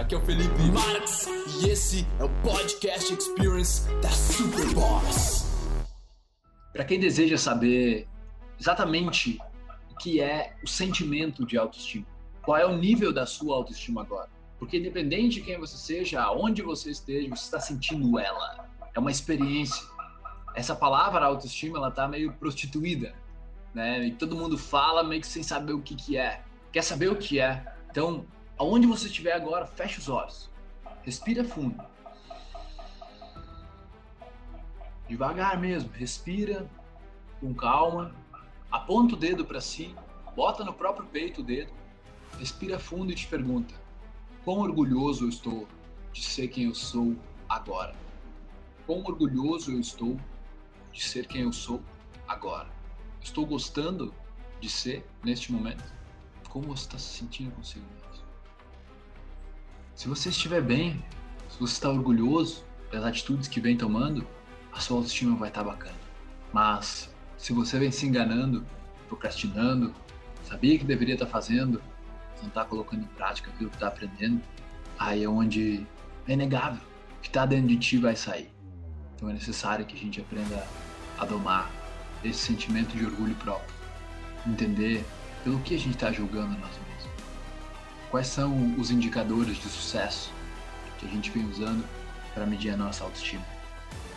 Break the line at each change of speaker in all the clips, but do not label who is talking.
aqui é o Felipe Marx e esse é o Podcast Experience da Superboss.
Para quem deseja saber exatamente o que é o sentimento de autoestima, qual é o nível da sua autoestima agora? Porque independente de quem você seja, aonde você esteja, você está sentindo ela. É uma experiência. Essa palavra autoestima, ela tá meio prostituída, né? E todo mundo fala meio que sem saber o que que é. Quer saber o que é? Então, aonde você estiver agora, feche os olhos. Respira fundo. Devagar mesmo, respira com calma. Aponta o dedo para si, bota no próprio peito o dedo. Respira fundo e te pergunta: Quão orgulhoso eu estou de ser quem eu sou agora? Quão orgulhoso eu estou de ser quem eu sou agora? Estou gostando de ser neste momento? Como você está se sentindo consigo mesmo? Se você estiver bem, se você está orgulhoso das atitudes que vem tomando, a sua autoestima vai estar bacana. Mas se você vem se enganando, procrastinando, sabia que deveria estar fazendo, não está colocando em prática aquilo que está aprendendo, aí é onde é inegável o que está dentro de ti vai sair. Então é necessário que a gente aprenda a domar esse sentimento de orgulho próprio, entender pelo que a gente está julgando nós mesmos. Quais são os indicadores de sucesso que a gente vem usando para medir a nossa autoestima?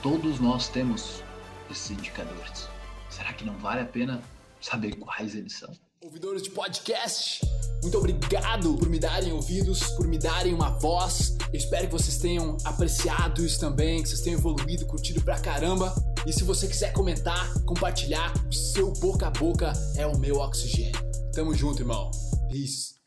Todos nós temos esses indicadores. Será que não vale a pena saber quais eles são?
Ouvidores de podcast, muito obrigado por me darem ouvidos, por me darem uma voz. Eu espero que vocês tenham apreciado isso também, que vocês tenham evoluído, curtido pra caramba. E se você quiser comentar, compartilhar, o seu boca a boca é o meu oxigênio. Tamo junto, irmão. Peace.